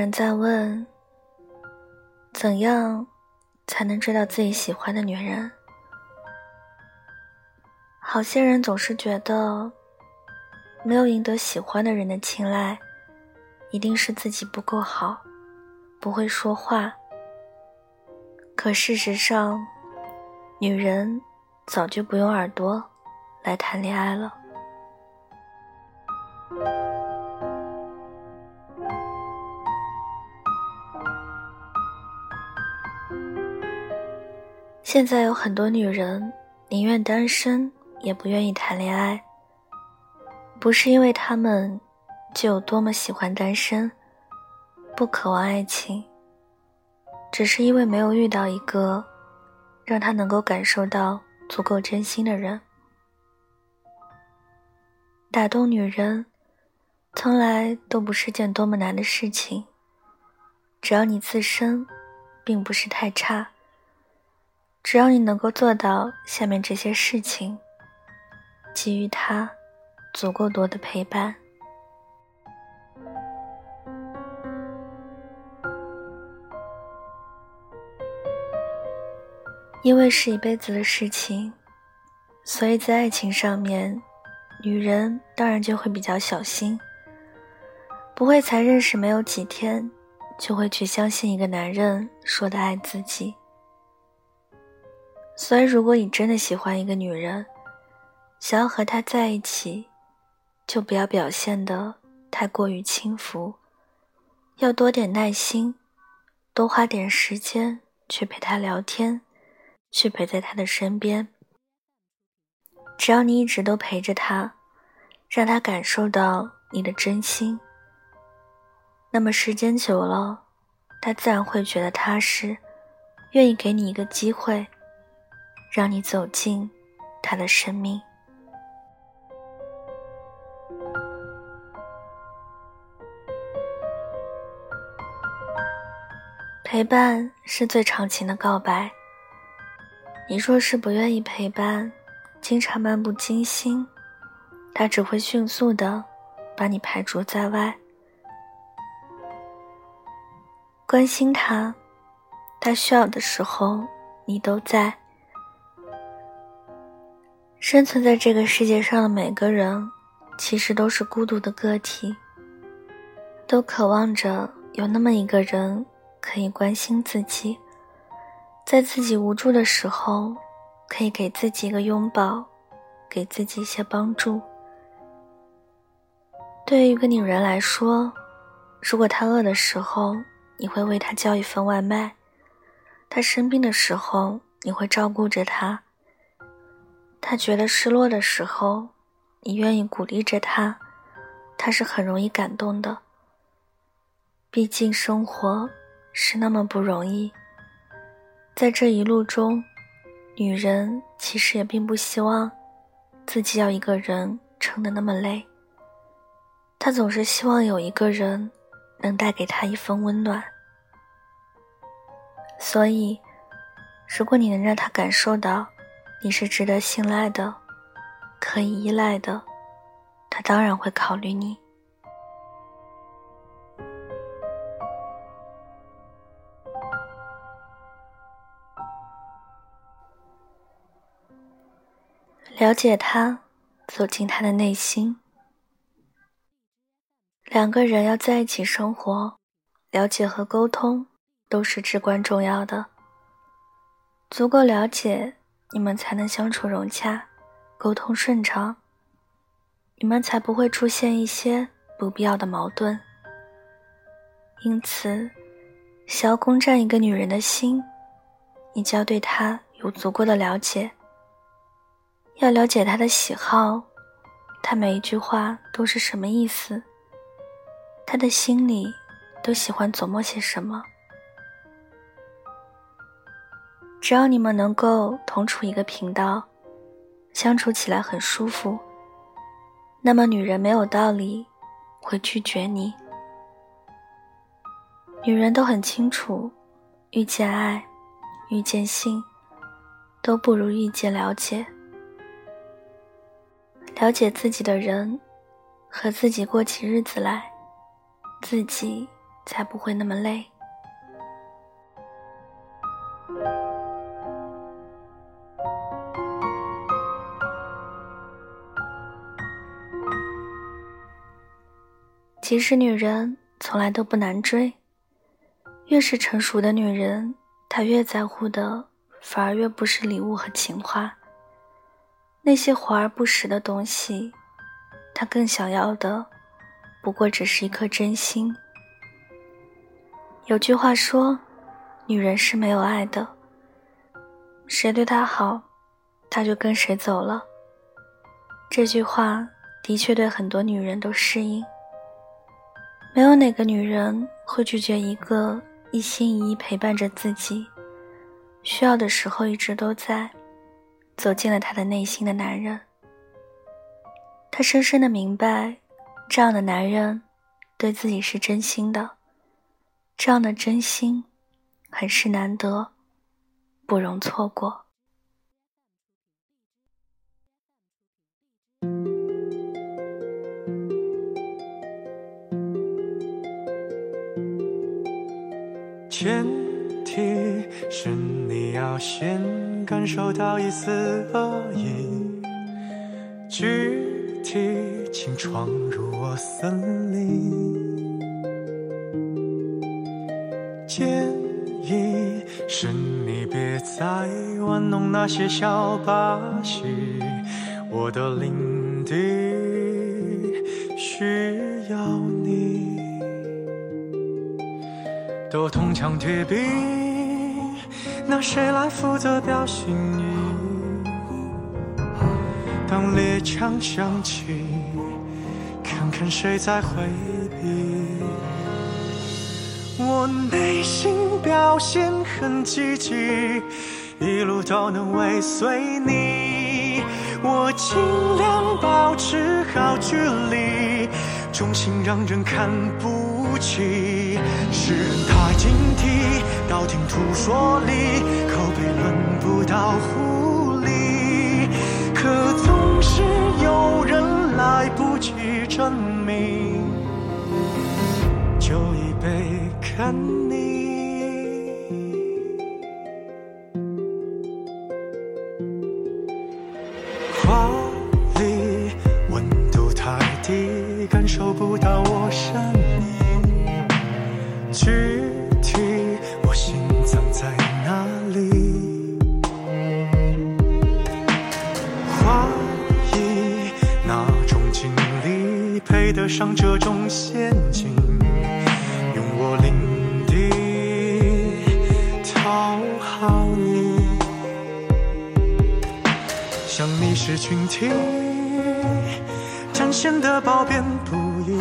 人在问：怎样才能追到自己喜欢的女人？好些人总是觉得，没有赢得喜欢的人的青睐，一定是自己不够好，不会说话。可事实上，女人早就不用耳朵来谈恋爱了。现在有很多女人宁愿单身，也不愿意谈恋爱。不是因为她们就有多么喜欢单身，不渴望爱情，只是因为没有遇到一个让她能够感受到足够真心的人。打动女人，从来都不是件多么难的事情。只要你自身并不是太差。只要你能够做到下面这些事情，给予他足够多的陪伴，因为是一辈子的事情，所以在爱情上面，女人当然就会比较小心，不会才认识没有几天，就会去相信一个男人说的爱自己。所以，如果你真的喜欢一个女人，想要和她在一起，就不要表现的太过于轻浮，要多点耐心，多花点时间去陪她聊天，去陪在她的身边。只要你一直都陪着她，让她感受到你的真心，那么时间久了，她自然会觉得踏实，愿意给你一个机会。让你走进他的生命。陪伴是最长情的告白。你若是不愿意陪伴，经常漫不经心，他只会迅速的把你排除在外。关心他，他需要的时候，你都在。生存在这个世界上的每个人，其实都是孤独的个体，都渴望着有那么一个人可以关心自己，在自己无助的时候，可以给自己一个拥抱，给自己一些帮助。对于一个女人来说，如果她饿的时候，你会为她叫一份外卖；她生病的时候，你会照顾着她。他觉得失落的时候，你愿意鼓励着他，他是很容易感动的。毕竟生活是那么不容易，在这一路中，女人其实也并不希望自己要一个人撑得那么累。她总是希望有一个人能带给她一份温暖。所以，如果你能让她感受到。你是值得信赖的，可以依赖的，他当然会考虑你。了解他，走进他的内心。两个人要在一起生活，了解和沟通都是至关重要的。足够了解。你们才能相处融洽，沟通顺畅。你们才不会出现一些不必要的矛盾。因此，想要攻占一个女人的心，你就要对她有足够的了解。要了解她的喜好，她每一句话都是什么意思，她的心里都喜欢琢磨些什么。只要你们能够同处一个频道，相处起来很舒服，那么女人没有道理会拒绝你。女人都很清楚，遇见爱，遇见性，都不如遇见了解。了解自己的人，和自己过起日子来，自己才不会那么累。其实女人从来都不难追，越是成熟的女人，她越在乎的反而越不是礼物和情话。那些华而不实的东西，她更想要的，不过只是一颗真心。有句话说，女人是没有爱的，谁对她好，她就跟谁走了。这句话的确对很多女人都适应。没有哪个女人会拒绝一个一心一意陪伴着自己，需要的时候一直都在，走进了她的内心的男人。她深深的明白，这样的男人对自己是真心的，这样的真心很是难得，不容错过。前提是你要先感受到一丝恶意，具体请闯入我森林。建议是你别再玩弄那些小把戏，我的领地需要都铜墙铁壁，那谁来负责表心意？当猎枪响起，看看谁在回避。我内心表现很积极，一路都能尾随你。我尽量保持好距离，重心让人看不起。世人太警惕，道听途说里口碑轮不到狐狸，可总是有人来不及证明，就已被看你。种陷阱？用我领地讨好你。想你是群体，展现的褒贬不一。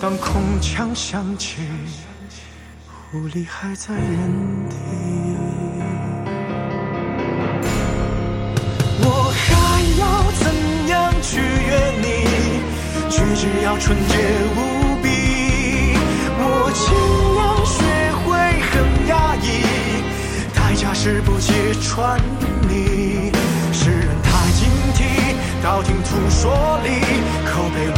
当空枪响起，狐狸还在原地。只要纯洁无比。我尽量学会很压抑，代价是不揭穿你。世人太警惕，道听途说里口碑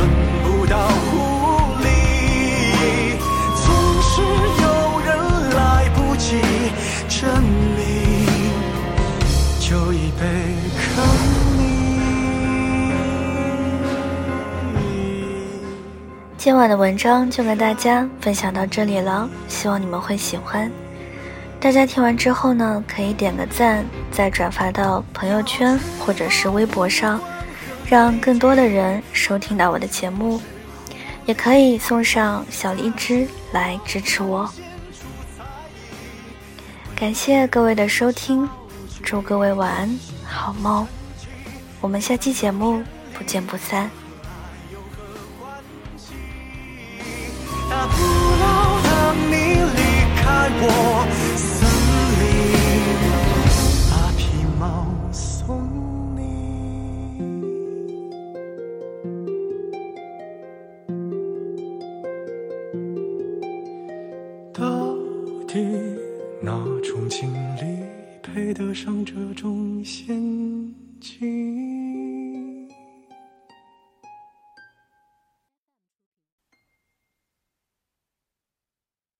今晚的文章就跟大家分享到这里了，希望你们会喜欢。大家听完之后呢，可以点个赞，再转发到朋友圈或者是微博上，让更多的人收听到我的节目。也可以送上小荔枝来支持我。感谢各位的收听，祝各位晚安，好梦。我们下期节目不见不散。过森林，把皮毛送你。到底哪种经历配得上这种陷阱？